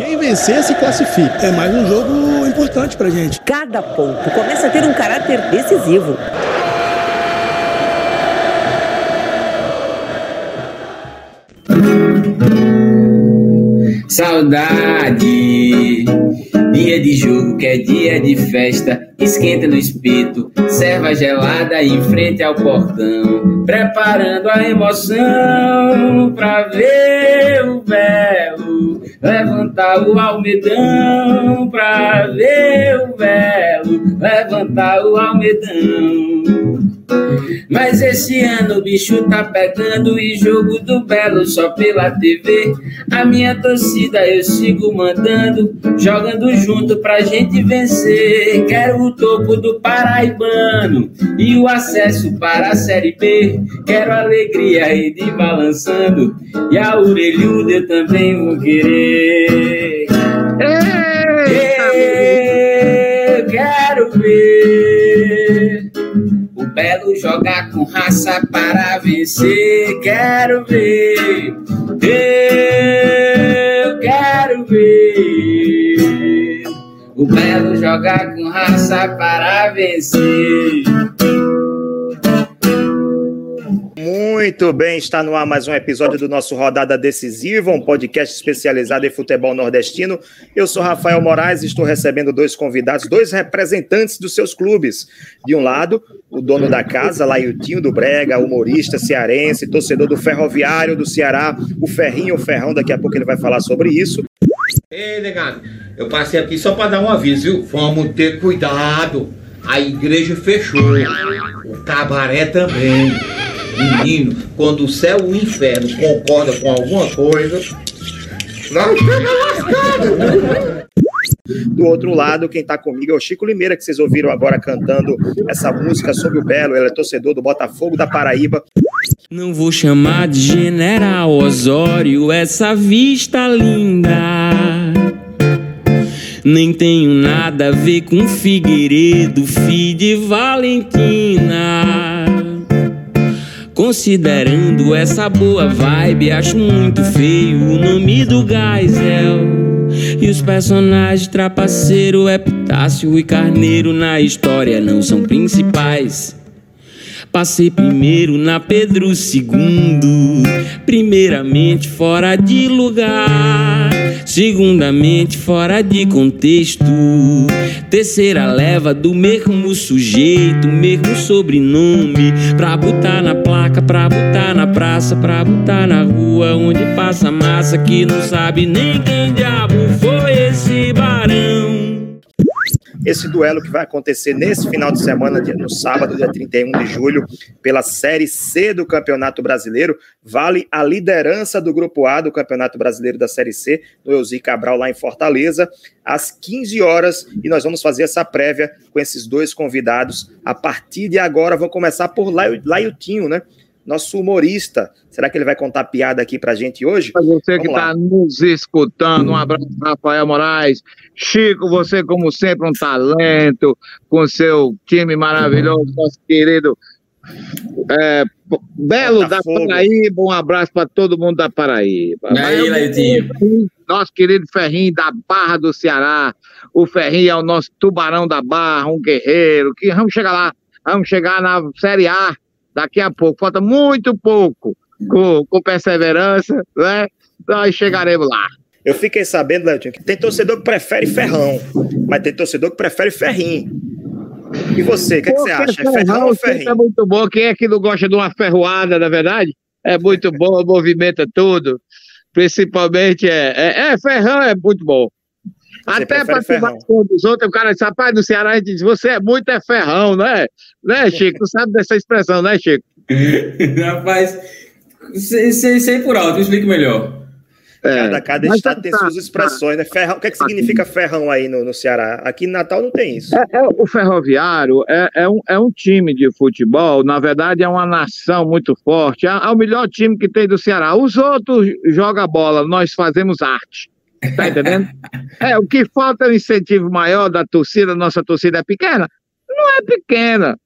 Quem vencer se classifica. É mais um jogo importante pra gente. Cada ponto começa a ter um caráter decisivo. Saudade, dia de jogo que é dia de festa, esquenta no espírito, serva gelada em frente ao portão, preparando a emoção pra ver o belo, levantar o almedão pra ver o belo, levantar o almedão. Mas esse ano o bicho tá pegando e jogo do Belo só pela TV. A minha torcida eu sigo mandando, jogando junto pra gente vencer. Quero o topo do Paraibano e o acesso para a Série B. Quero alegria e de balançando e a orelhuda eu também vou querer. Belo jogar com raça para vencer. Quero ver, eu quero ver. O Belo jogar com raça para vencer. Muito bem, está no ar mais um episódio do nosso Rodada Decisiva, um podcast especializado em futebol nordestino. Eu sou Rafael Moraes e estou recebendo dois convidados, dois representantes dos seus clubes. De um lado, o dono da casa, Laiutinho do Brega, humorista cearense, torcedor do Ferroviário do Ceará, o Ferrinho, o Ferrão, daqui a pouco ele vai falar sobre isso. Ei, negado, eu passei aqui só para dar um aviso, viu? Vamos ter cuidado. A igreja fechou, o cabaré também. Menino, quando o céu e o inferno concordam com alguma coisa, lascados. Do outro lado, quem está comigo é o Chico Limeira, que vocês ouviram agora cantando essa música sobre o Belo. Ele é torcedor do Botafogo da Paraíba. Não vou chamar de General Osório essa vista linda. Nem tenho nada a ver com Figueiredo, filho de Valentina. Considerando essa boa vibe, acho muito feio o nome do Geisel. E os personagens Trapaceiro, Epitácio e Carneiro na história não são principais. Passei primeiro na Pedro II, primeiramente fora de lugar, segundamente fora de contexto, terceira leva do mesmo sujeito, mesmo sobrenome, pra botar na placa, pra botar na praça, pra botar na rua onde passa massa que não sabe nem quem diabo foi esse barão esse duelo que vai acontecer nesse final de semana, no sábado, dia 31 de julho, pela Série C do Campeonato Brasileiro, vale a liderança do Grupo A do Campeonato Brasileiro da Série C, no Elzi Cabral, lá em Fortaleza, às 15 horas, e nós vamos fazer essa prévia com esses dois convidados. A partir de agora, vou começar por Laiutinho, né? Nosso humorista. Será que ele vai contar piada aqui pra gente hoje? Pra você Vamos que está nos escutando, um abraço, Rafael Moraes. Chico, você, como sempre, um talento, com seu time maravilhoso, nosso querido é, Belo da Paraíba. Um abraço para todo mundo da Paraíba. E aí, Leitinho? Nosso querido Ferrinho da Barra do Ceará. O Ferrinho é o nosso tubarão da Barra, um guerreiro. Que vamos chegar lá, vamos chegar na Série A daqui a pouco, falta muito pouco, com, com perseverança, né? Nós chegaremos lá. Eu fiquei sabendo, Leotinho, que tem torcedor que prefere ferrão, mas tem torcedor que prefere ferrinho. E você, o que, é você acha? É ferrão ou ferrinho? É muito bom. Quem é que não gosta de uma ferroada, na verdade? É muito bom, movimenta tudo. Principalmente é, é, é ferrão, é muito bom. Você Até para ferrão. dos outros, o cara diz, rapaz, no Ceará a gente diz, você é muito é ferrão, né? Né, Chico? Tu sabe dessa expressão, né, Chico? Rapaz, sei, sei, sei por alto, explique melhor. Cada, cada mas estado tem tá, suas expressões, né? Ferrão, o que, é que significa ferrão aí no, no Ceará? Aqui em Natal não tem isso. É, é, o Ferroviário é, é, um, é um time de futebol, na verdade é uma nação muito forte, é, é o melhor time que tem do Ceará. Os outros jogam bola, nós fazemos arte. Tá entendendo? é, o que falta é um incentivo maior da torcida, nossa torcida é pequena? Não é pequena,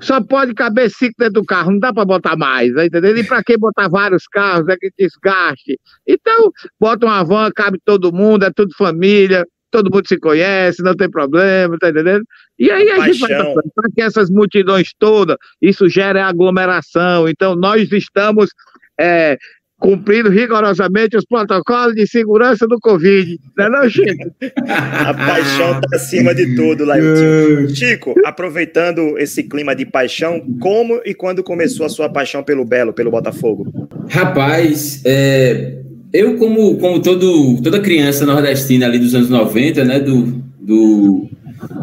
Só pode caber cinco dentro do carro, não dá para botar mais, tá entendendo? E para que botar vários carros, é que desgaste. Então, bota uma van, cabe todo mundo, é tudo família, todo mundo se conhece, não tem problema, tá entendendo? E aí a, a gente vai para que essas multidões todas, isso gera aglomeração. Então, nós estamos é, cumprindo rigorosamente os protocolos de segurança do Covid. Não é não, Chico? A paixão está acima de tudo, Lailton. Chico, aproveitando esse clima de paixão, como e quando começou a sua paixão pelo Belo, pelo Botafogo? Rapaz, é, eu como, como todo, toda criança nordestina ali dos anos 90, né, do, do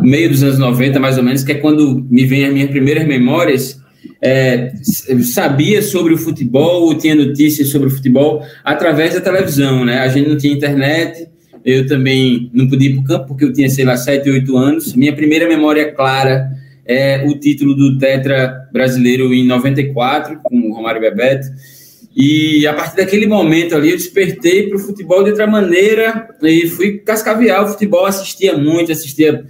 meio dos anos 90 mais ou menos, que é quando me vem as minhas primeiras memórias, é, sabia sobre o futebol, tinha notícias sobre o futebol através da televisão, né? A gente não tinha internet, eu também não podia ir para o campo porque eu tinha, sei lá, 7, 8 anos. Minha primeira memória clara é o título do Tetra brasileiro em 94, com o Romário Bebeto. E a partir daquele momento ali, eu despertei para o futebol de outra maneira e fui cascaviar o futebol, assistia muito, assistia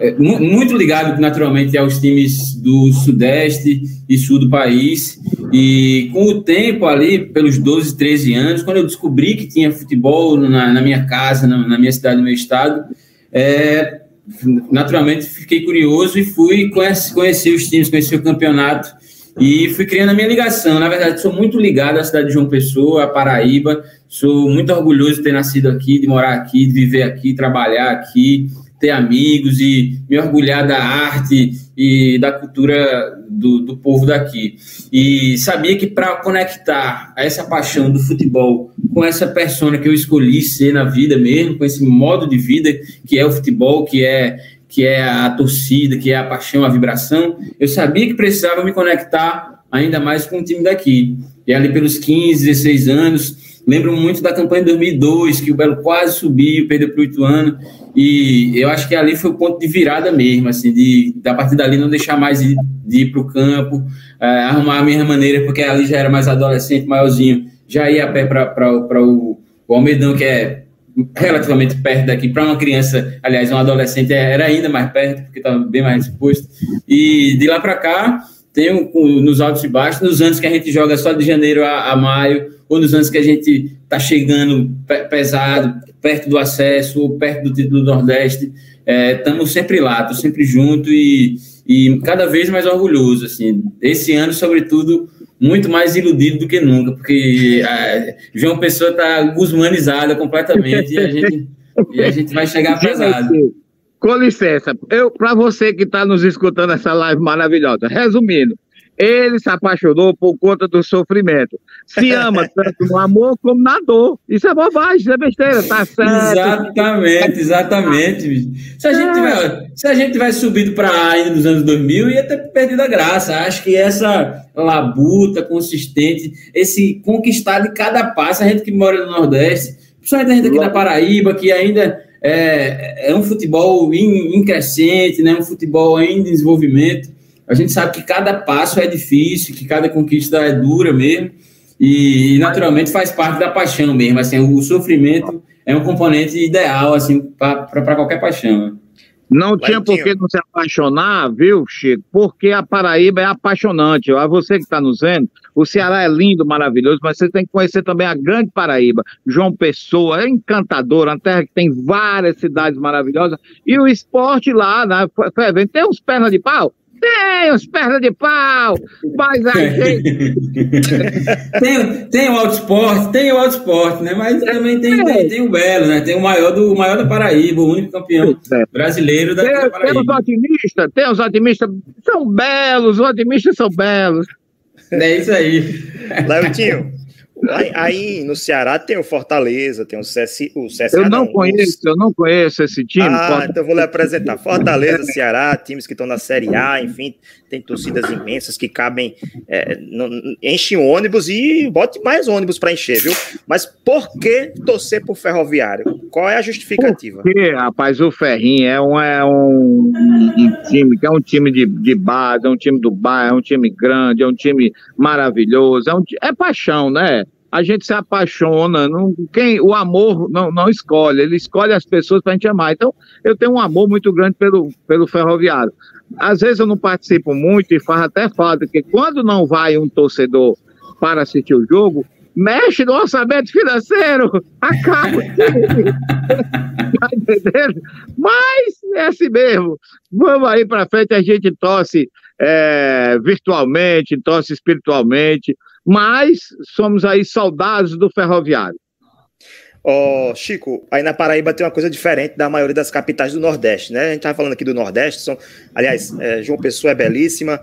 é, muito ligado naturalmente aos times do Sudeste e Sul do país. E com o tempo ali, pelos 12, 13 anos, quando eu descobri que tinha futebol na, na minha casa, na, na, minha cidade, no meu estado, é, naturalmente fiquei curioso e fui conhecer, conhecer os times, conhecer o campeonato. E fui criando a minha ligação. Na verdade, sou muito ligado à cidade de João Pessoa, à Paraíba. Sou muito orgulhoso de ter nascido aqui, de morar aqui, de viver aqui, trabalhar aqui ter amigos e me orgulhar da arte e da cultura do, do povo daqui. E sabia que para conectar essa paixão do futebol com essa persona que eu escolhi ser na vida mesmo, com esse modo de vida que é o futebol, que é que é a torcida, que é a paixão, a vibração, eu sabia que precisava me conectar ainda mais com o time daqui. E ali pelos 15, 16 anos, lembro muito da campanha de 2002, que o Belo quase subiu, perdeu para o Ituano, e eu acho que ali foi o ponto de virada mesmo, assim, de da partir dali não deixar mais de, de ir para o campo, é, arrumar a minha maneira, porque ali já era mais adolescente, maiorzinho, já ia a pé para o, o Almedão, que é relativamente perto daqui, para uma criança, aliás, um adolescente era ainda mais perto, porque estava bem mais exposto. E de lá para cá, tem nos altos e baixos, nos anos que a gente joga só de janeiro a, a maio, ou nos anos que a gente está chegando pesado, perto do acesso, ou perto do título do Nordeste, estamos é, sempre lá, estou sempre junto e, e cada vez mais orgulhoso. Assim. Esse ano, sobretudo, muito mais iludido do que nunca, porque a João Pessoa está guzmanizada completamente e a gente, e a gente vai chegar pesado. Com licença, eu para você que está nos escutando essa live maravilhosa, resumindo, ele se apaixonou por conta do sofrimento. Se ama tanto no amor como na dor. Isso é bobagem, isso é besteira, tá certo. Exatamente, exatamente. Se a gente tiver, se a gente tivesse subido para a ainda dos anos 2000, ia ter perdido a graça. Acho que essa labuta consistente, esse conquistar de cada passo, a gente que mora no Nordeste, principalmente a gente aqui na Paraíba, que ainda é, é um futebol em, em crescente, né? um futebol em desenvolvimento a gente sabe que cada passo é difícil, que cada conquista é dura mesmo, e, naturalmente faz parte da paixão mesmo. Assim, o sofrimento é um componente ideal assim para qualquer paixão. Não tinha por que não se apaixonar, viu, Chico? Porque a Paraíba é apaixonante. A você que está nos vendo, o Ceará é lindo, maravilhoso, mas você tem que conhecer também a grande Paraíba. João Pessoa é encantador, uma terra que tem várias cidades maravilhosas. E o esporte lá, né, tem uns pernas de pau, tem os pernas de pau, mas a gente. tem, tem o Auto Esporte, tem o Auto Esporte, né? Mas também tem, tem, tem, o Belo, né? Tem o maior, do, o maior da Paraíba, o único campeão é. brasileiro da, tem, da Paraíba. Tem os otimistas, tem os otimistas, são belos, os otimistas são belos. É isso aí. Lautinho, Aí, aí, no Ceará tem o Fortaleza, tem o CS, o CSA. Eu não, não conheço, eu não conheço esse time. Ah, então vou lhe apresentar. Fortaleza, Ceará, times que estão na Série A, enfim, tem torcidas imensas que cabem, é, enche ônibus e bote mais ônibus para encher, viu? Mas por que torcer por Ferroviário? Qual é a justificativa? Porque, rapaz, o Ferrinho é um, é um, um time que é um time de, de base, é um time do bairro, é um time grande, é um time maravilhoso, é, um, é paixão, né? A gente se apaixona, não, quem, o amor não, não escolhe, ele escolhe as pessoas para a gente amar. Então, eu tenho um amor muito grande pelo, pelo ferroviário. Às vezes eu não participo muito e faz até falta, porque quando não vai um torcedor para assistir o jogo, mexe no orçamento financeiro, acaba. tá entendendo? Mas é assim mesmo. Vamos aí para frente, a gente torce é, virtualmente, torce espiritualmente, mas somos aí soldados do ferroviário. Ó, oh, Chico, aí na Paraíba tem uma coisa diferente da maioria das capitais do Nordeste, né? A gente tava falando aqui do Nordeste, são, aliás, é, João Pessoa é belíssima,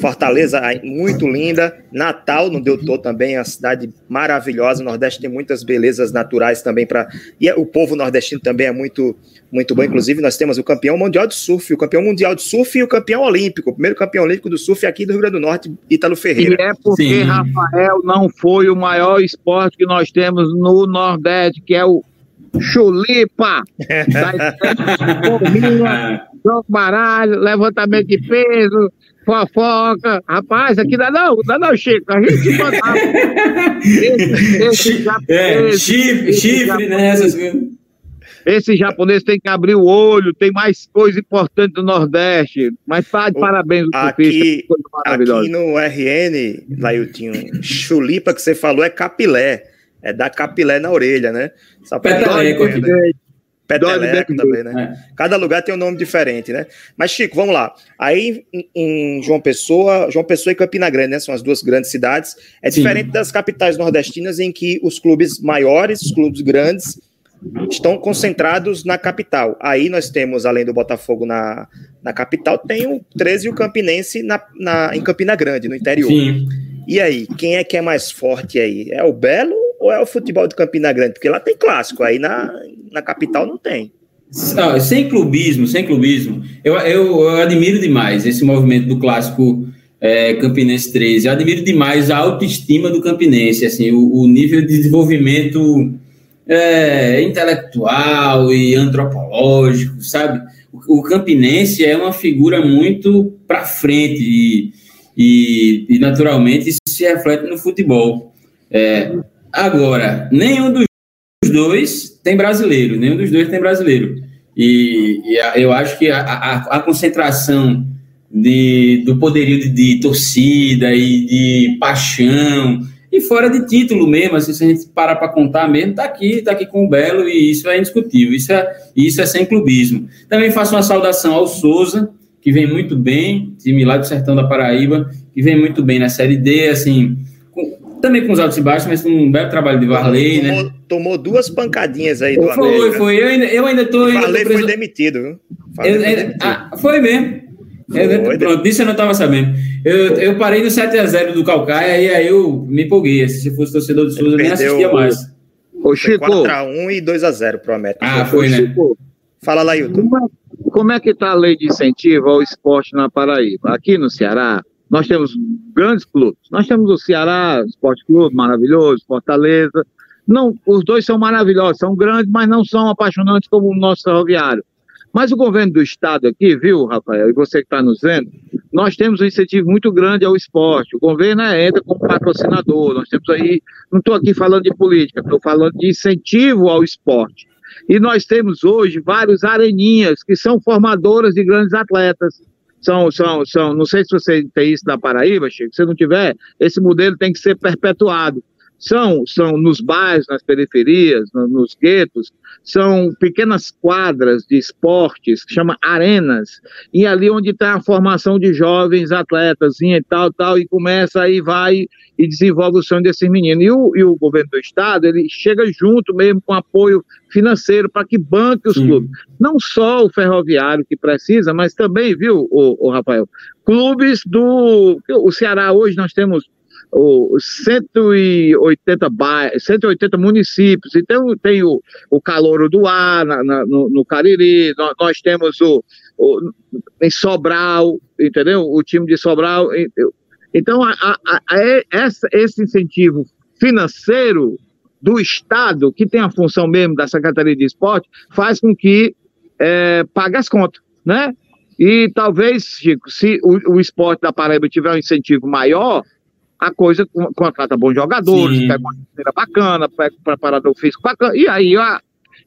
Fortaleza é muito linda, Natal, no Deutô também, é uma cidade maravilhosa, o Nordeste tem muitas belezas naturais também para e o povo nordestino também é muito muito bom, inclusive nós temos o campeão mundial de surf, o campeão mundial de surf e o campeão olímpico, o primeiro campeão olímpico do surf aqui do Rio Grande do Norte, Ítalo Ferreira. E é porque Sim. Rafael não foi o maior esporte que nós temos no Nordeste que é o chulipa, porrinha, jogo baralho, levantamento de peso, fofoca. Rapaz, aqui dá não, dá não, Chico. A gente mandava. esse, esse é, chifre, chifre, né? Essas coisas. Esse japonês tem que abrir o olho, tem mais coisa importante do Nordeste. Mas tá de parabéns, aqui, aqui no RN, Lailtinho, chulipa que você falou é capilé é dar capilé na orelha, né? Peteleco, né? Peteleco também, né? É. Cada lugar tem um nome diferente, né? Mas, Chico, vamos lá. Aí em João Pessoa, João Pessoa e Campina Grande, né? São as duas grandes cidades. É Sim. diferente das capitais nordestinas em que os clubes maiores, os clubes grandes, estão concentrados na capital. Aí nós temos, além do Botafogo na, na capital, tem o 13 e o Campinense na, na, em Campina Grande, no interior. Sim. E aí, quem é que é mais forte aí? É o Belo ou é o futebol de Campina Grande? Porque lá tem clássico, aí na, na capital não tem. Não, sem clubismo, sem clubismo. Eu, eu, eu, admiro demais esse movimento do clássico é, Campinense 13. Eu admiro demais a autoestima do Campinense, assim, o, o nível de desenvolvimento é, intelectual e antropológico, sabe? O, o Campinense é uma figura muito para frente e, e, e, naturalmente isso se reflete no futebol. É, Agora, nenhum dos dois tem brasileiro, nenhum dos dois tem brasileiro. E, e eu acho que a, a, a concentração de, do poderio de, de, torcida e de paixão, e fora de título mesmo, assim, se a gente parar para contar mesmo, tá aqui, tá aqui com o Belo, e isso é indiscutível, isso é, isso é sem clubismo. Também faço uma saudação ao Souza, que vem muito bem, time lá do Sertão da Paraíba, que vem muito bem na Série D, assim, também com os altos e baixos, mas com um belo trabalho de Varley, tomou, né? Tomou duas pancadinhas aí do Foi, América. foi. Eu ainda, eu ainda tô. O Varley foi demitido, viu? Eu, foi, demitido. Ah, foi mesmo. Foi, pronto, disso eu não estava sabendo. Eu, eu parei no 7x0 do Calcaia e aí eu me empolguei. Se fosse torcedor do Souza, eu nem assistia mais. Ô, Chico. 4x1 e 2x0 pro América. Ah, foi, né? Chico, Fala lá, Hilton. Como, é, como é que tá a lei de incentivo ao esporte na Paraíba? Aqui no Ceará, nós temos grandes clubes. Nós temos o Ceará Esporte Clube, maravilhoso, Fortaleza. Não, os dois são maravilhosos, são grandes, mas não são apaixonantes como o nosso ferroviário. Mas o governo do estado aqui, viu, Rafael, e você que está nos vendo, nós temos um incentivo muito grande ao esporte. O governo entra como patrocinador. Nós temos aí, não estou aqui falando de política, estou falando de incentivo ao esporte. E nós temos hoje vários areninhas que são formadoras de grandes atletas são, são, são, não sei se você tem isso na Paraíba, Chico, se não tiver, esse modelo tem que ser perpetuado. São, são nos bairros, nas periferias, no, nos guetos, são pequenas quadras de esportes, que chama arenas, e ali onde tem a formação de jovens atletas e tal, tal, e começa aí, vai e desenvolve o sonho desses meninos. E o, e o governo do estado, ele chega junto mesmo com apoio financeiro para que banque os Sim. clubes. Não só o ferroviário que precisa, mas também, viu, o, o Rafael, clubes do. O Ceará hoje nós temos o 180, ba... 180 municípios, então tem o, o Calouro do Ar na, na, no, no, Cariri, nós, nós temos o, o, em Sobral, entendeu? O time de Sobral. Então, a, a, a, essa, esse incentivo financeiro do Estado, que tem a função mesmo da Secretaria de Esporte, faz com que é, pague as contas, né? E talvez, Chico, se o, o esporte da Paraíba tiver um incentivo maior, a coisa contrata bons jogadores, Sim. pega uma carteira bacana, pega um preparador físico bacana, e aí ó,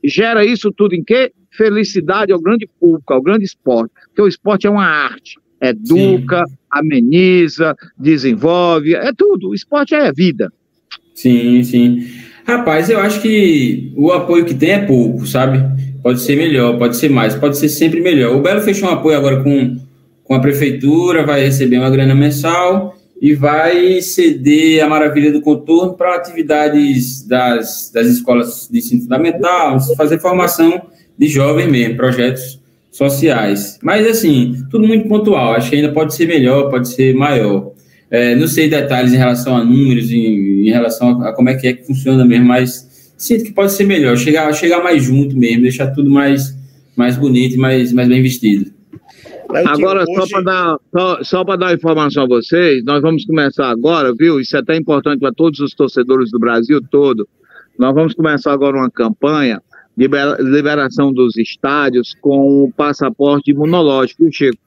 gera isso tudo em quê? Felicidade ao grande público, ao grande esporte. Porque o esporte é uma arte. Educa, ameniza, desenvolve, é tudo. O esporte é vida. Sim, sim. Rapaz, eu acho que o apoio que tem é pouco, sabe? Pode ser melhor, pode ser mais, pode ser sempre melhor. O Belo fechou um apoio agora com, com a prefeitura, vai receber uma grana mensal e vai ceder a maravilha do contorno para atividades das, das escolas de ensino fundamental, fazer formação de jovem mesmo, projetos sociais. Mas, assim, tudo muito pontual. Acho que ainda pode ser melhor, pode ser maior. É, não sei detalhes em relação a números, em, em relação a, a, como é que é que funciona mesmo, mas sinto que pode ser melhor, chegar, chegar mais junto mesmo, deixar tudo mais, mais bonito e mais, mais bem vestido. Agora, hoje... só para dar, só, só dar informação a vocês, nós vamos começar agora, viu? Isso é até importante para todos os torcedores do Brasil todo. Nós vamos começar agora uma campanha de liberação dos estádios com o passaporte imunológico, Chico?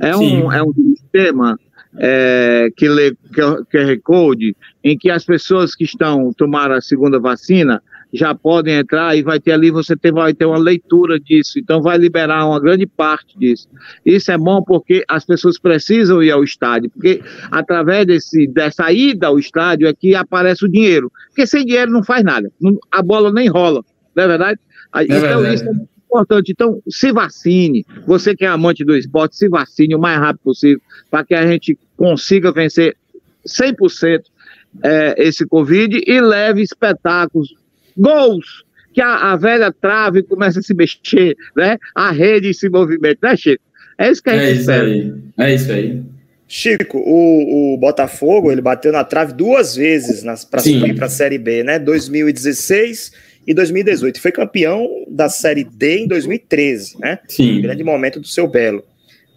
É um, é um sistema é, que lê QR Code, em que as pessoas que estão tomaram a segunda vacina já podem entrar e vai ter ali, você ter, vai ter uma leitura disso, então vai liberar uma grande parte disso. Isso é bom porque as pessoas precisam ir ao estádio, porque através desse, dessa ida ao estádio é que aparece o dinheiro, porque sem dinheiro não faz nada, a bola nem rola, não é verdade? É então verdade. isso é muito importante. Então, se vacine. Você que é amante do esporte, se vacine o mais rápido possível para que a gente consiga vencer 100% é, esse Covid e leve espetáculos, gols, que a, a, velha trave começa a se mexer, né? A rede se movimenta, né, Chico? É isso que a gente É isso espera. aí. É isso aí. Chico, o, o Botafogo ele bateu na trave duas vezes para subir para a Série B, né? 2016 e 2018. Foi campeão da Série D em 2013, né? Sim. Grande momento do seu Belo.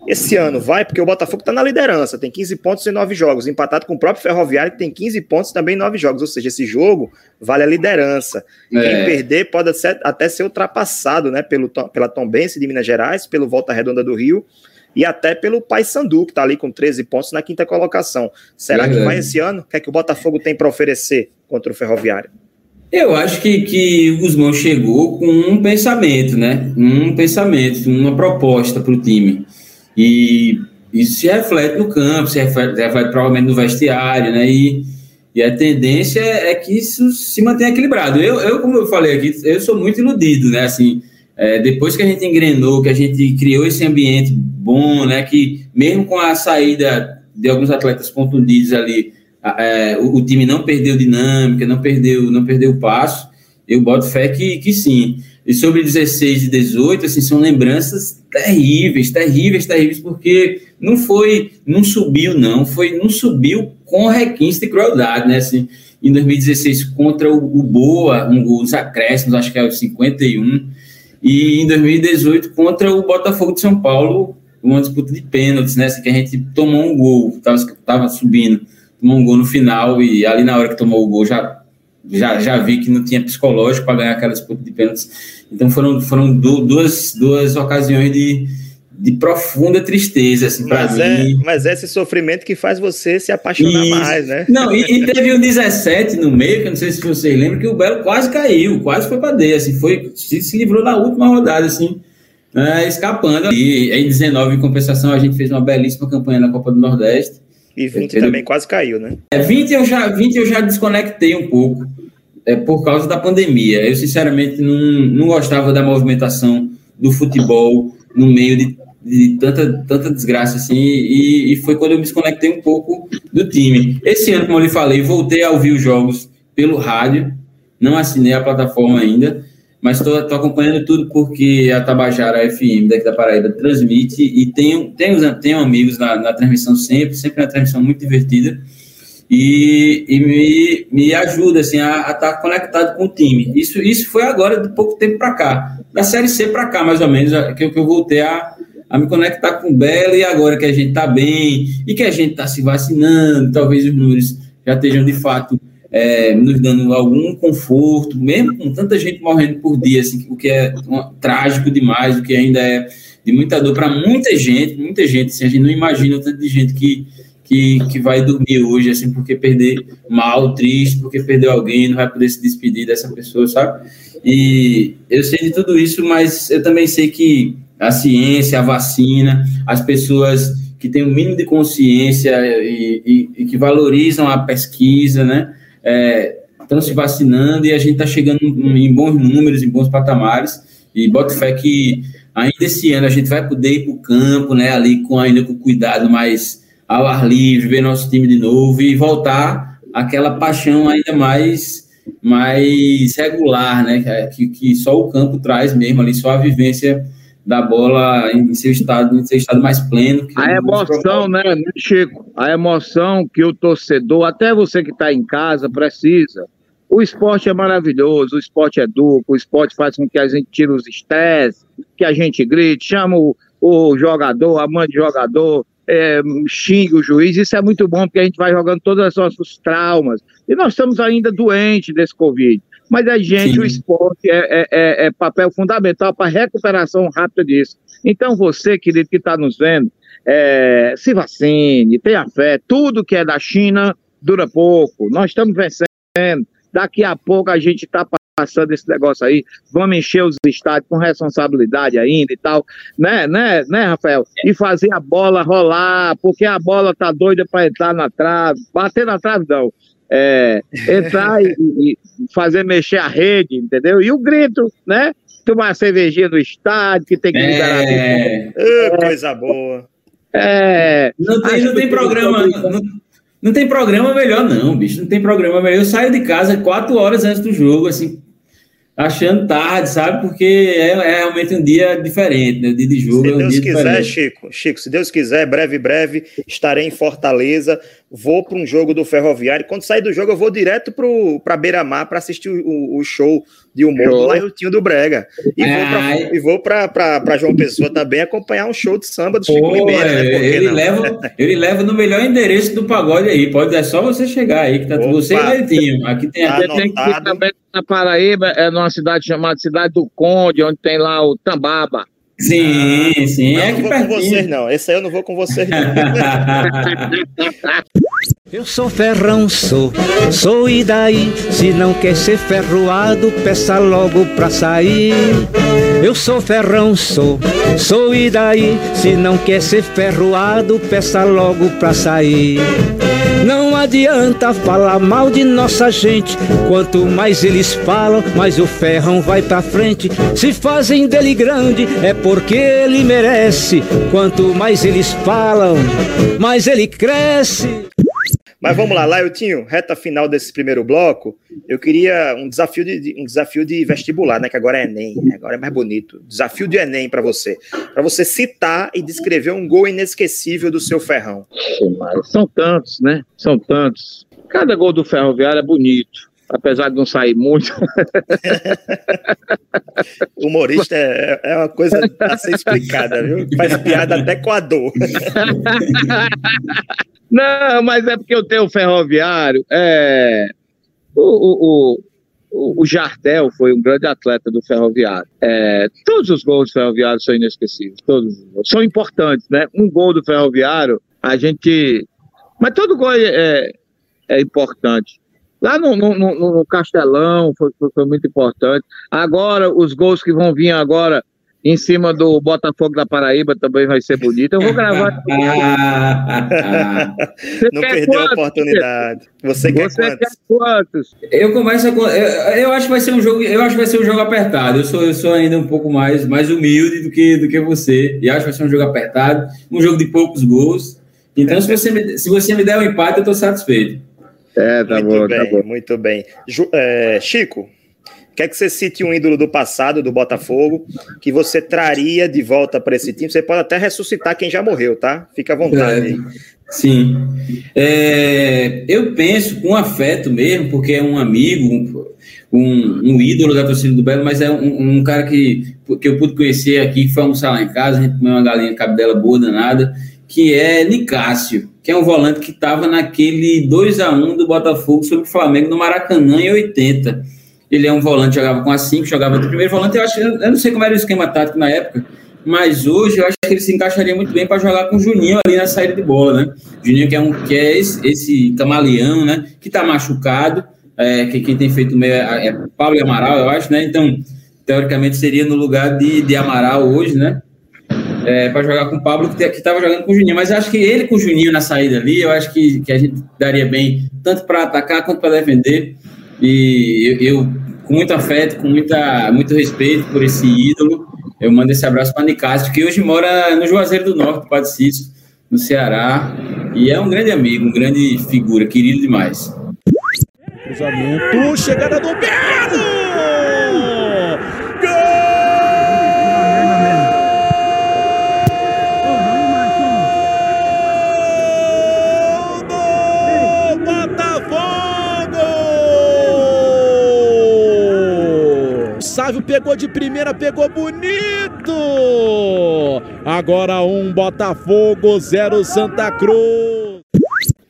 Esse ano vai, porque o Botafogo está na liderança, tem 15 pontos em 9 jogos, empatado com o próprio Ferroviário, que tem 15 pontos também em 9 jogos. Ou seja, esse jogo vale a liderança. Quem É. perder pode ser- até ser ultrapassado né, pelo, Tom- pela Tombense de Minas Gerais, pelo Volta Redonda do Rio e até pelo Paysandu, que está ali com 13 pontos na quinta colocação. Será que vai esse ano? O que é que o Botafogo tem para oferecer contra o Ferroviário? Eu acho que, que o Guzmão chegou com um pensamento, né? Um pensamento, uma proposta para o time. E isso se reflete no campo, se reflete, reflete provavelmente no vestiário, né? E, e a tendência é que isso se mantenha equilibrado. Eu, eu, como eu falei aqui, eu sou muito iludido, né? Assim, é, depois que a gente engrenou, que a gente criou esse ambiente bom, né? Que mesmo com a saída de alguns atletas contundidos ali, é, o, o time não perdeu dinâmica, não perdeu, não perdeu passo. Eu boto fé que, que sim. E sobre 16 e 18, assim, são lembranças terríveis, terríveis, terríveis, porque não foi, não subiu, não, foi, não subiu com requinte de crueldade, né? Assim, em 2016 contra o, o Boa, um gol acréscimos, acho que é o 51, e em 2018 contra o Botafogo de São Paulo, uma disputa de pênaltis, né? Assim, que a gente tomou um gol, tava, tava subindo, tomou um gol no final, e ali na hora que tomou o gol já já, já vi que não tinha psicológico para ganhar aquela disputa de pênaltis. Então foram, foram du- duas, duas ocasiões de, de profunda tristeza, assim, para Mas é, mim. mas é esse sofrimento que faz você se apaixonar mais, né? Não, e, e teve um 17 no meio, que eu não sei se vocês lembram, que o Belo quase caiu, quase foi para D, assim, foi, se, se livrou na última rodada, assim, né, escapando. E em 19, em compensação, a gente fez uma belíssima campanha na Copa do Nordeste. E 20 Entendeu? também quase caiu, né? É, 20 eu já, 20 eu já desconectei um pouco é, por causa da pandemia. Eu, sinceramente, não, não gostava da movimentação do futebol no meio de, de tanta, tanta desgraça assim, e, e foi quando eu me desconectei um pouco do time. Esse ano, como eu lhe falei, voltei a ouvir os jogos pelo rádio, não assinei a plataforma ainda, mas estou acompanhando tudo porque a Tabajara FM daqui da Paraíba transmite e tenho, tenho, tenho amigos na, na transmissão sempre, sempre uma transmissão muito divertida e, e me, me ajuda assim, a estar conectado com o time. Isso, isso foi agora, de pouco tempo para cá. Da Série C para cá, mais ou menos, que, eu- que eu voltei a, a me conectar com o Belo e agora que a gente está bem e que a gente está se vacinando, talvez os números já estejam de fato é, nos dando algum conforto, mesmo com tanta gente morrendo por dia, assim, o que é um- trágico demais, o que ainda é de muita dor para muita gente, muita gente, assim, a gente não imagina o tanto de gente que que, que vai dormir hoje, assim, porque perder mal, triste, porque perdeu alguém, não vai poder se despedir dessa pessoa, sabe? E eu sei de tudo isso, mas eu também sei que a ciência, a vacina, as pessoas que têm o um mínimo de consciência e, e, e, que valorizam a pesquisa, né? Estão é, se vacinando e a gente está chegando em bons números, em bons patamares. E boto fé que ainda esse ano a gente vai poder ir para o campo, né? Ali com ainda com cuidado mais ao ar livre, ver nosso time de novo e voltar aquela paixão ainda mais mais regular, né? Que, que só o campo traz mesmo ali, só a vivência da bola em seu estado, em seu estado mais pleno. a emoção, né, né, Chico? A emoção que o torcedor, até você que está em casa, precisa. O esporte é maravilhoso, o esporte é duplo, o esporte faz com que a gente tire os estresses, que a gente grite, chama o, o jogador, a mãe de jogador, é, xingue o juiz, isso é muito bom, porque a gente vai jogando todos os nossos traumas. E nós estamos ainda doentes desse Covid. Mas a gente, Sim. o esporte é, é, é, é papel fundamental para a recuperação rápida disso. Então, você, querido, que está nos vendo, é, se vacine, tenha fé, tudo que é da China dura pouco. Nós estamos vencendo. Daqui a pouco a gente está passando esse negócio aí, vamos encher os estádios com responsabilidade ainda e tal, né, né, né, Rafael? E fazer a bola rolar, porque a bola tá doida para entrar na trave, bater na trave não, é, entrar e, e, fazer mexer a rede, entendeu? E o grito, né? Tomar cervejinha no estádio, que tem que liberar. É, é coisa boa. É, não tem, não tem programa. Não, não, tem programa melhor, não, bicho. Não tem programa melhor. Eu saio de casa quatro horas antes do jogo, assim, achando tarde, sabe? Porque é, é, realmente um dia diferente, né? O dia de jogo se é um Deus dia quiser, diferente. Chico, Chico, se Deus quiser, breve, breve, estarei em Fortaleza, vou para um jogo do Ferroviário. Quando sair do jogo, eu vou direto para Beira-Mar para assistir o, o, show de humor show. do Laiotinho do Brega. E vou para João Pessoa também acompanhar um show de samba do Chico Pô, Limeira, né? ele, leva, ele leva no melhor endereço do pagode aí. Pode, é só você chegar aí, que tá Opa, você e. Aqui tem, tá ir também na Paraíba, é numa cidade chamada Cidade do Conde, onde tem lá o Tambaba. Sim, ah, sim. Não, é não vou pertinho. com vocês, não. Esse aí eu não vou com vocês, não. eu sou ferrão, sou, sou e daí? Se não quer ser ferroado, peça logo pra sair. Eu sou ferrão, sou, sou e daí? Se não quer ser ferroado, peça logo pra sair. Adianta falar mal de nossa gente. Quanto mais eles falam, mais o ferrão vai pra frente. Se fazem dele grande, é porque ele merece. Quanto mais eles falam, mais ele cresce. Mas vamos lá, Lailtinho, reta final desse primeiro bloco. Eu queria um desafio de, um desafio de vestibular, né? Que agora é Enem, agora é mais bonito. Desafio de Enem para você. Para você citar e descrever um gol inesquecível do seu ferrão. São tantos, né? São tantos. Cada gol do Ferroviário é bonito apesar de não sair muito. Humorista é, é, uma coisa a ser explicada, viu? Faz piada até com a dor. Não, mas é porque eu tenho ferroviário. É, o, o, o, o Jardel foi um grande atleta do ferroviário. É, todos os gols do ferroviário são inesquecíveis. Todos são importantes, né? Um gol do ferroviário, a gente. Mas todo gol é, é, é importante. Lá no, no, no, no Castelão foi, foi, foi, muito importante. Agora, os gols que vão vir agora em cima do Botafogo da Paraíba também vai ser bonito. Eu vou gravar. Não perdeu a oportunidade. Você quer Você quantos? Quer quantos? Eu começo com, eu, eu, acho que vai ser um jogo, eu acho que vai ser um jogo apertado. Eu sou, eu sou ainda um pouco mais, mais humilde do que, do que você. E acho que vai ser um jogo apertado, um jogo de poucos gols. Então, se você me, se você me der um empate, eu estou satisfeito. É, tá muito bom, bem, tá bom. Muito bem. Ju, é, Chico, quer que você cite um ídolo do passado, do Botafogo, que você traria de volta para esse time? Você pode até ressuscitar quem já morreu, tá? Fica à vontade. É, sim. É, eu penso com afeto mesmo, porque é um amigo, um, um ídolo da torcida do Belo, mas é um, um, cara que, que eu pude conhecer aqui, foi almoçar lá em casa, a gente comeu uma galinha cabidela boa danada, que é Nicásio, que é um volante que estava naquele 2 a 1 do Botafogo sobre o Flamengo no Maracanã em 80 ele é um volante, jogava com a 5, jogava de primeiro volante. Eu, acho, eu não sei como era o esquema tático na época, mas hoje eu acho que ele se encaixaria muito bem para jogar com o Juninho ali na saída de bola, né? Juninho que é, um, que é esse, esse camaleão, né? Que está machucado, é, que quem tem feito meio é, é Pablo Amaral, eu acho, né? Então, teoricamente seria no lugar de, de Amaral hoje, né? É, para jogar com o Pablo, que estava jogando com o Juninho. Mas eu acho que ele com o Juninho na saída ali, eu acho que, que a gente daria bem, tanto para atacar quanto para defender. E eu, eu, com muito afeto, com muita, muito respeito por esse ídolo, eu mando esse abraço para Nicásio, que hoje mora no Juazeiro do Norte, Padre Cício, no Ceará. E é um grande amigo, um grande figura, querido demais. Cruzamento, chegada do Belo! Pegou de primeira, pegou bonito. Agora um Botafogo, zero Santa Cruz.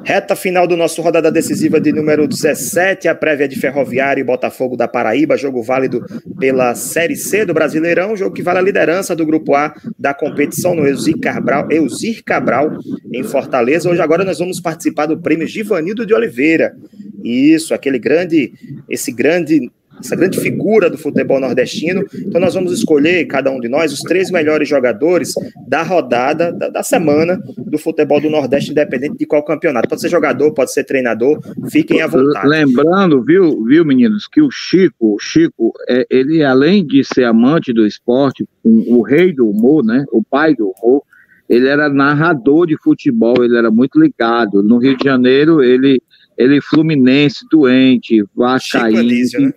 Reta final do nosso rodada decisiva de número 17, a prévia de Ferroviário e Botafogo da Paraíba, jogo válido pela Série C do Brasileirão, jogo que vale a liderança do Grupo A da competição no Eusir Cabral, Eusir Cabral em Fortaleza. Hoje agora nós vamos participar do prêmio Givanildo de Oliveira. Isso, aquele grande, esse grande essa grande figura do futebol nordestino. Então, nós vamos escolher, cada um de nós, os três melhores jogadores da rodada, da, da, semana do futebol do Nordeste, independente de qual campeonato. Pode ser jogador, pode ser treinador, fiquem à vontade. Lembrando, viu, viu meninos, que o Chico, o Chico, é, ele além de ser amante do esporte, o, o rei do humor, né, o pai do humor, ele era narrador de futebol, ele era muito ligado. No Rio de Janeiro, ele ele Fluminense doente, Vascaíno, né?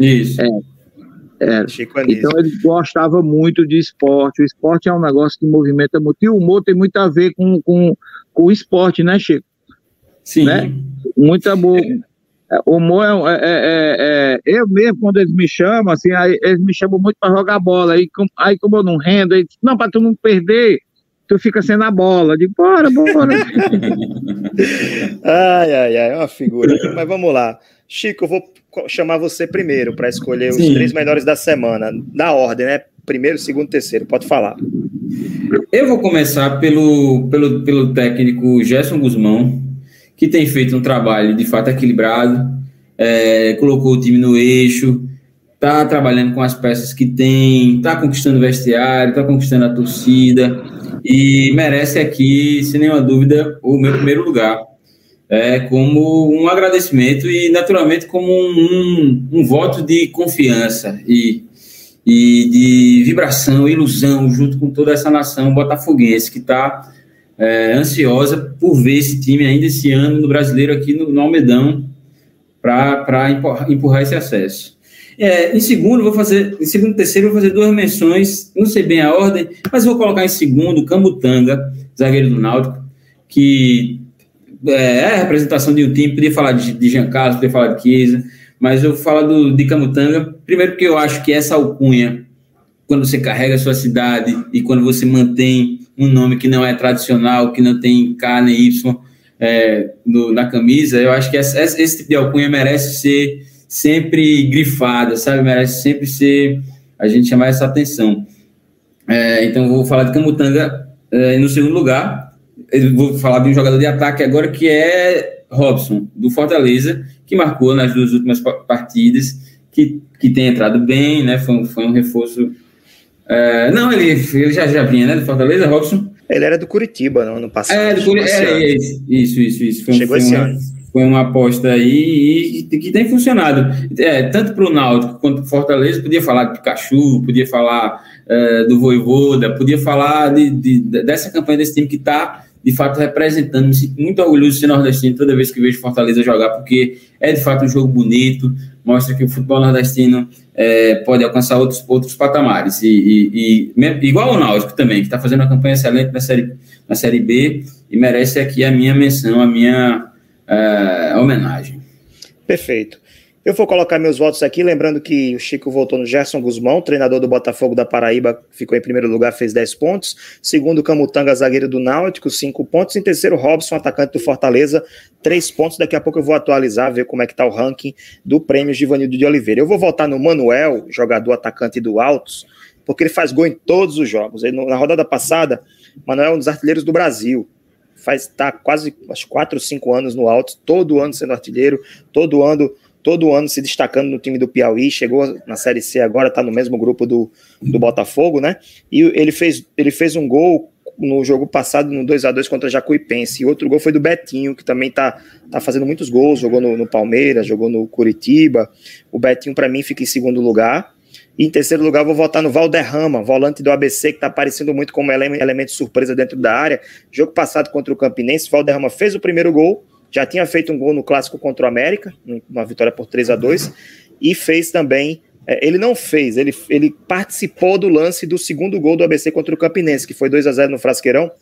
Isso. É. É. Então ele gostava muito de esporte. O esporte é um negócio que movimenta muito. E o humor tem muito a ver com, com, com o esporte, né, Chico? Sim. Né? Muito amor. É, o humor é, é, é, é, Eu mesmo, quando eles me chamam, assim, aí, eles me chamam muito para jogar bola. Aí, com, aí, como eu não rendo, aí, não, para tu não perder, tu fica sendo a bola. Eu digo, bora, bora. ai, ai, ai, é uma figura. Mas vamos lá. Chico, eu vou chamar você primeiro para escolher Sim. os três melhores da semana, da ordem, né? Primeiro, segundo, terceiro. Pode falar. Eu vou começar pelo, pelo, pelo técnico Gerson Guzmão, que tem feito um trabalho de fato equilibrado, é, colocou o time no eixo, tá trabalhando com as peças que tem, tá conquistando o vestiário, tá conquistando a torcida e merece aqui, sem nenhuma dúvida, o meu primeiro lugar é, como um agradecimento e, naturalmente, como um, um, um voto de confiança e, e de vibração, ilusão, junto com toda essa nação botafoguense que está é, ansiosa por ver esse time ainda esse ano no brasileiro aqui no, no Almedão para empurrar, empurrar, esse acesso. É, em segundo, vou fazer, em segundo e terceiro, vou fazer duas menções, não sei bem a ordem, mas vou colocar em segundo Camutanga, zagueiro do Náutico, que é, é, a representação de um time, podia falar de, de Jean Carlos, podia falar de Chiesa, mas eu falo do, de Camutanga, primeiro porque eu acho que essa alcunha, quando você carrega a sua cidade e quando você mantém um nome que não é tradicional, que não tem K nem Y é, no, na camisa, eu acho que essa, esse tipo de alcunha merece ser sempre grifada, sabe? Merece sempre ser, a gente chamar essa atenção. É, então, vou falar de Camutanga é, no segundo lugar, eu vou falar de um jogador de ataque agora que é Robson, do Fortaleza, que marcou nas duas últimas partidas, que, que tem entrado bem, né? Foi, um, foi um reforço. Uh, não, ele, ele já, já vinha, né? Do Fortaleza, Robson? Ele era do Curitiba no ano passado. É, do Curitiba. É, isso, isso, isso. Foi, Chegou foi esse uma, ano. Foi uma aposta aí e que tem funcionado. É, tanto para o Náutico quanto para o Fortaleza, podia falar de Pikachu, podia falar uh, do Voivoda, podia falar de, de, dessa campanha desse time que está de fato representando. Me sinto muito orgulhoso de ser nordestino toda vez que vejo Fortaleza jogar, porque é de fato um jogo bonito, mostra que o futebol nordestino é, pode alcançar outros, outros patamares. E, e, e igual ao Náutico também, que está fazendo uma campanha excelente na série, na série B e merece aqui a minha menção, a minha é, homenagem. Perfeito. Eu vou colocar meus votos aqui, lembrando que o Chico voltou no Gerson Guzmão, treinador do Botafogo da Paraíba, ficou em primeiro lugar, fez 10 pontos. Segundo, Camutanga, zagueiro do Náutico, 5 pontos. Em terceiro, Robson, atacante do Fortaleza, 3 pontos. Daqui a pouco eu vou atualizar, ver como é que tá o ranking do prêmio Givanildo de Oliveira. Eu vou votar no Manuel, jogador atacante do Altos, porque ele faz gol em todos os jogos. Ele, na rodada passada, Manuel é um dos artilheiros do Brasil. Faz tá quase acho, quatro ou cinco anos no alto, todo ano sendo artilheiro, todo ano todo ano se destacando no time do Piauí, chegou na Série C agora, está no mesmo grupo do, do Botafogo, né? E ele fez, ele fez um gol no jogo passado, no 2 a 2 contra Jacuipense. E outro gol foi do Betinho, que também tá, tá fazendo muitos gols, jogou no, no Palmeiras, jogou no Curitiba. O Betinho, para mim, fica em segundo lugar. E em terceiro lugar, vou votar no Valderrama, volante do ABC, que está aparecendo muito como elemento de surpresa dentro da área. Jogo passado contra o Campinense, Valderrama fez o primeiro gol, já tinha feito um gol no clássico contra o América, uma vitória por 3 a 2 e fez também. É, ele não fez, ele, ele participou do lance do segundo gol do ABC contra o Campinense, que foi 2 a 0 no Frasqueirão.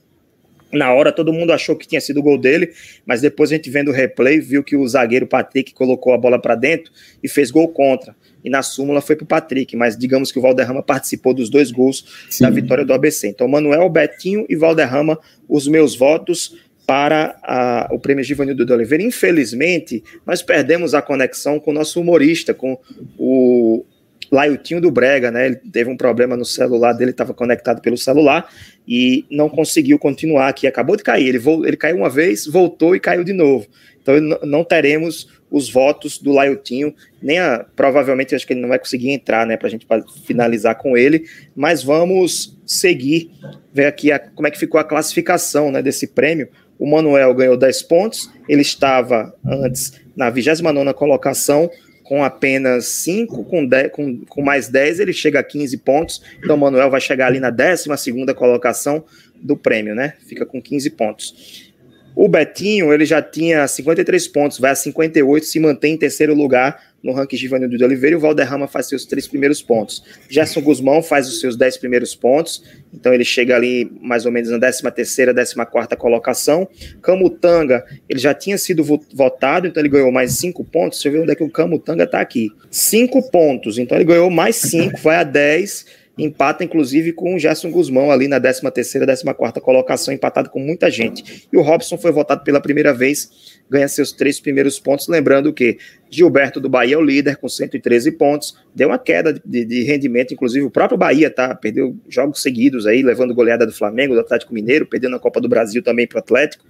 Na hora todo mundo achou que tinha sido o gol dele, mas depois a gente vendo o replay, viu que o zagueiro Patrick colocou a bola para dentro e fez gol contra. E na súmula foi para o Patrick, mas digamos que o Valderrama participou dos dois gols Sim. da vitória do ABC. Então, Manuel, Betinho e Valderrama, os meus votos para a, o prêmio Givanildo de Oliveira. Infelizmente, nós perdemos a conexão com o nosso humorista, com o Laiutinho do Brega, né? Ele teve um problema no celular dele, estava conectado pelo celular e não conseguiu continuar aqui. Acabou de cair. Ele, ele caiu uma vez, voltou e caiu de novo. Então não teremos os votos do Laiutinho, nem a, provavelmente acho que ele não vai conseguir entrar, né, para a gente finalizar com ele, mas vamos seguir, ver aqui a, como é que ficou a classificação, né, desse prêmio. O Manuel ganhou 10 pontos, ele estava antes na 29 colocação, com apenas 5, com, com, com mais 10, ele chega a 15 pontos. Então, o Manuel vai chegar ali na 12 colocação do prêmio, né? Fica com 15 pontos. O Betinho, ele já tinha 53 pontos, vai a 58, se mantém em terceiro lugar no ranking Givanildo de Oliveira e o Valderrama faz seus três primeiros pontos. Gerson Guzmão faz os seus dez primeiros pontos, então ele chega ali mais ou menos na 13 terceira, 14 quarta colocação. Camutanga, ele já tinha sido votado, então ele ganhou mais cinco pontos. Deixa eu ver onde é que o Camutanga está aqui. Cinco pontos, então ele ganhou mais cinco, vai a 10 empata inclusive com o Gerson Guzmão ali na 13 terceira, 14 quarta colocação, empatado com muita gente. E o Robson foi votado pela primeira vez, ganha seus três primeiros pontos, lembrando que Gilberto do Bahia é o líder com 113 pontos, deu uma queda de, de rendimento, inclusive o próprio Bahia tá, perdeu jogos seguidos aí, levando goleada do Flamengo, do Atlético Mineiro, perdendo a Copa do Brasil também para o Atlético.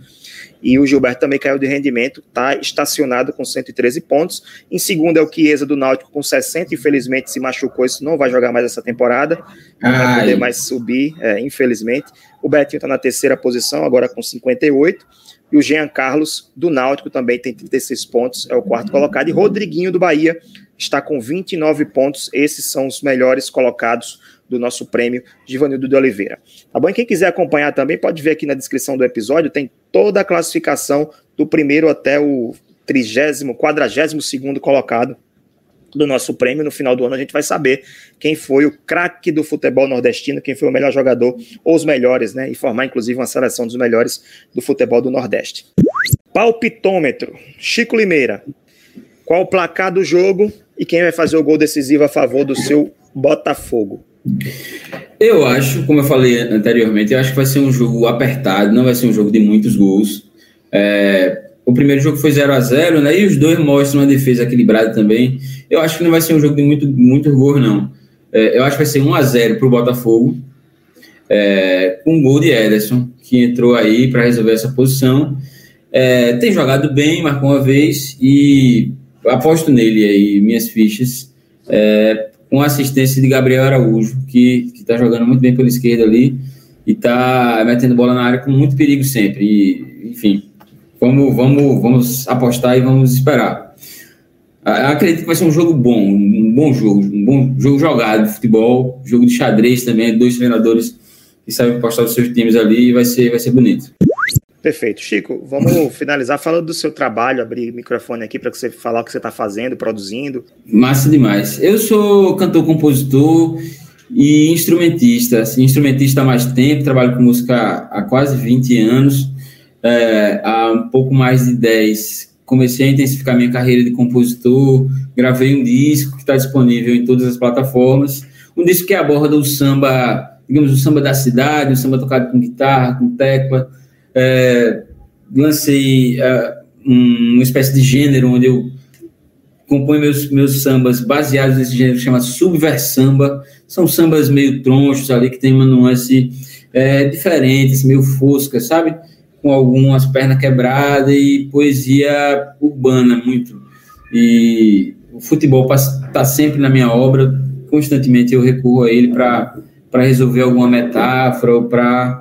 E o Gilberto também caiu de rendimento, está estacionado com 113 pontos. Em segundo é o Chiesa do Náutico com 60, infelizmente se machucou, isso não vai jogar mais essa temporada, não Ai. vai poder mais subir, é, infelizmente. O Betinho está na terceira posição, agora com 58. E o Jean Carlos do Náutico também tem 36 pontos, é o quarto colocado. E Rodriguinho do Bahia está com 29 pontos. Esses são os melhores colocados do nosso prêmio Givanildo de Oliveira. Tá bom? E quem quiser acompanhar também, pode ver aqui na descrição do episódio, tem toda a classificação do primeiro até o trigésimo, quadragésimo segundo colocado do nosso prêmio. No final do ano a gente vai saber quem foi o craque do futebol nordestino, quem foi o melhor jogador, ou os melhores, né? E formar inclusive uma seleção dos melhores do futebol do Nordeste. Palpitômetro. Chico Limeira. Qual o placar do jogo e quem vai fazer o gol decisivo a favor do seu Botafogo? Eu acho, como eu falei anteriormente, eu acho que vai ser um jogo apertado, não vai ser um jogo de muitos gols. É, o primeiro jogo foi 0 a 0 né? E os dois mostram uma defesa equilibrada também. Eu acho que não vai ser um jogo de muito, muito gols, não. É, eu acho que vai ser 1 a 0 para o Botafogo, é, com um gol de Ederson, que entrou aí para resolver essa posição. É, tem jogado bem, marcou uma vez, e aposto nele aí, minhas fichas. É, com assistência de Gabriel Araújo, que está jogando muito bem pela esquerda ali e está metendo bola na área com muito perigo sempre. E, enfim, vamos, vamos, vamos apostar e vamos esperar. Acredito que vai ser um jogo bom, um bom jogo, um bom jogo jogado de futebol, jogo de xadrez também, dois treinadores que sabem apostar os seus times ali e vai ser, vai ser bonito. Perfeito. Chico, vamos finalizar falando do seu trabalho, abrir o microfone aqui para você falar o que você está fazendo, produzindo. Massa demais. Eu sou cantor, compositor e instrumentista. Instrumentista há mais tempo, trabalho com música há quase 20 anos. É, há um pouco mais de 10 comecei a intensificar minha carreira de compositor, gravei um disco que está disponível em todas as plataformas. Um disco que aborda o samba, digamos, o samba da cidade, o samba tocado com guitarra, com tecla, é, lancei é, uma espécie de gênero onde eu componho meus, meus sambas baseados nesse gênero chamado subversamba, são sambas meio tronchos ali, que tem uma nuance é, diferente, assim, meio fosca, sabe? Com algumas pernas quebradas e poesia urbana, muito. E o futebol está sempre na minha obra, constantemente eu recorro a ele para resolver alguma metáfora ou para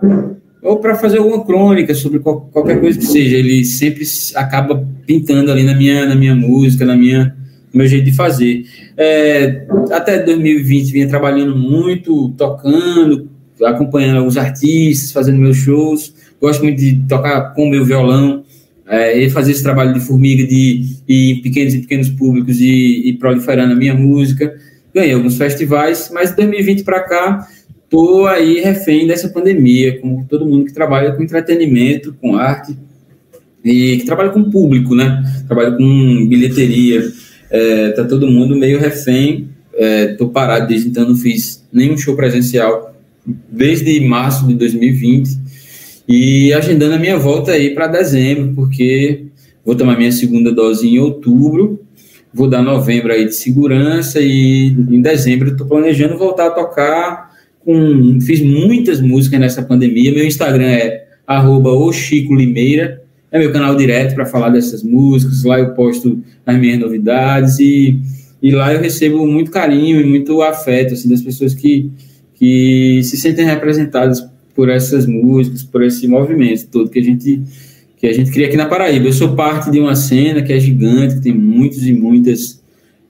ou para fazer alguma crônica sobre qualquer coisa que seja. Ele sempre acaba pintando ali na minha, na minha música, na minha, no meu jeito de fazer. É, até 2020 vinha trabalhando muito, tocando, acompanhando alguns artistas, fazendo meus shows. Gosto muito de tocar com meu violão é, e fazer esse trabalho de formiga, de ir em pequenos e pequenos públicos e, e proliferando a minha música. Ganhei alguns festivais, mas de 2020 para cá tô aí refém dessa pandemia, com todo mundo que trabalha com entretenimento, com arte e que trabalha com público, né? Trabalha com bilheteria. É, tá todo mundo meio refém. É, tô parado desde então, não fiz nenhum show presencial desde março de 2020 e agendando a minha volta aí para dezembro, porque vou tomar minha segunda dose em outubro, vou dar novembro aí de segurança e em dezembro estou planejando voltar a tocar com fiz muitas músicas nessa pandemia. Meu Instagram é arroba Limeira, é meu canal direto para falar dessas músicas. Lá eu posto as minhas novidades e, e lá eu recebo muito carinho e muito afeto assim, das pessoas que, que se sentem representadas por essas músicas, por esse movimento todo que a gente que a gente cria aqui na Paraíba. Eu sou parte de uma cena que é gigante, que tem muitos e muitas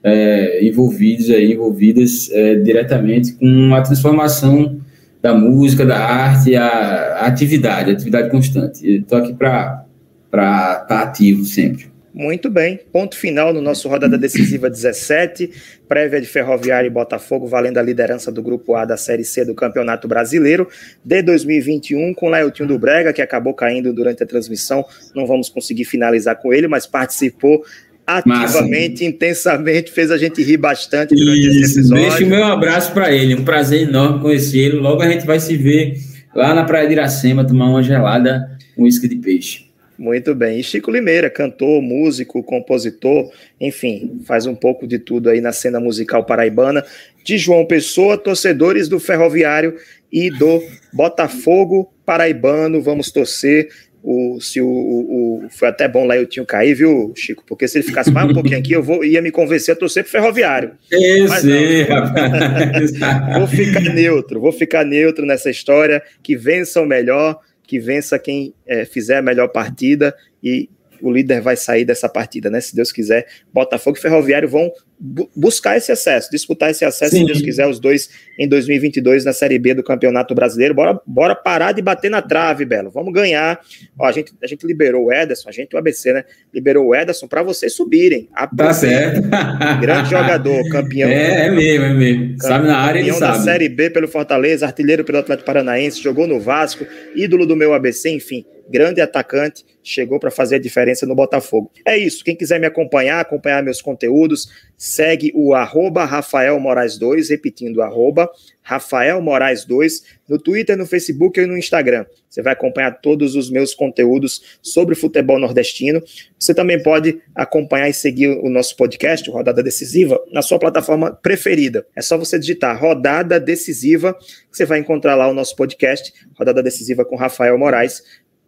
é, envolvidos aí, envolvidas é, diretamente com a transformação da música, da arte, a, atividade, a atividade constante. Estou aqui para estar tá ativo sempre. Muito bem. Ponto final no nosso rodada decisiva 17, prévia de Ferroviária e Botafogo, valendo a liderança do Grupo A da Série C do Campeonato Brasileiro de 2021, com Laeltinho do Brega, que acabou caindo durante a transmissão. Não vamos conseguir finalizar com ele, mas participou ativamente, Massa. intensamente, fez a gente rir bastante durante Isso, esse episódio. Deixa o meu abraço para ele, um prazer enorme conhecer ele. Logo a gente vai se ver lá na Praia de Iracema, tomar uma gelada, um isca de peixe. Muito bem. E Chico Limeira, cantor, músico, compositor, enfim, faz um pouco de tudo aí na cena musical paraibana. De João Pessoa, torcedores do Ferroviário e do Botafogo Paraibano. Vamos torcer. O, se o, o, o, foi até bom lá eu tinha cair, viu, Chico? Porque se ele ficasse mais um pouquinho aqui, eu vou, ia me convencer a torcer pro ferroviário. Eu sei, vou ficar neutro, vou ficar neutro nessa história, que vença o melhor que vença quem é, fizer a melhor partida e o líder vai sair dessa partida, né? Se Deus quiser, Botafogo e Ferroviário vão bu buscar esse acesso, disputar esse acesso, Sim. se Deus quiser, os dois em 2022 na Série B do Campeonato Brasileiro. Bora, bora parar de bater na trave, Belo. Vamos ganhar. Ó, a, gente, a gente liberou o Ederson, a gente, o ABC, né? Liberou o Ederson para vocês subirem. Tá certo. Grande jogador, campeão. É, é mesmo, é mesmo. Sabe na área, ele sabe. da Série B pelo Fortaleza, artilheiro pelo Atlético Paranaense, jogou no Vasco, ídolo do meu ABC, enfim grande atacante, chegou para fazer a diferença no Botafogo. É isso. Quem quiser me acompanhar, acompanhar meus conteúdos, segue o arroba Rafael Moraes 2, repetindo, arroba Rafael Moraes 2, no Twitter, no Facebook e no Instagram. Você vai acompanhar todos os meus conteúdos sobre futebol nordestino. Você também pode acompanhar e seguir o nosso podcast, Rodada Decisiva, na sua plataforma preferida. É só você digitar Rodada Decisiva, que você vai encontrar lá o nosso podcast, Rodada Decisiva com Rafael Moraes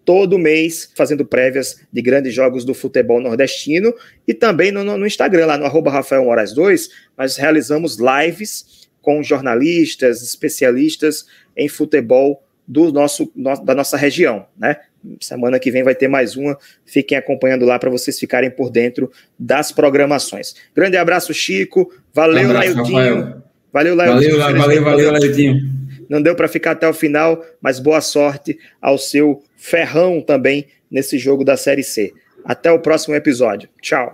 todo mês fazendo prévias de grandes jogos do futebol nordestino e também no, no Instagram, lá no arroba Rafael Moraes 2, nós realizamos lives com jornalistas, especialistas em futebol do nosso, no, da nossa região, né? Semana que vem vai ter mais uma. Fiquem acompanhando lá para vocês ficarem por dentro das programações. Grande abraço, Chico. Valeu, Lailtinho. Valeu, Lailtinho. Valeu, valeu, valeu, Lailtinho. Não deu para ficar até o final, mas boa sorte ao seu ferrão também nesse jogo da Série C. Até o próximo episódio. Tchau.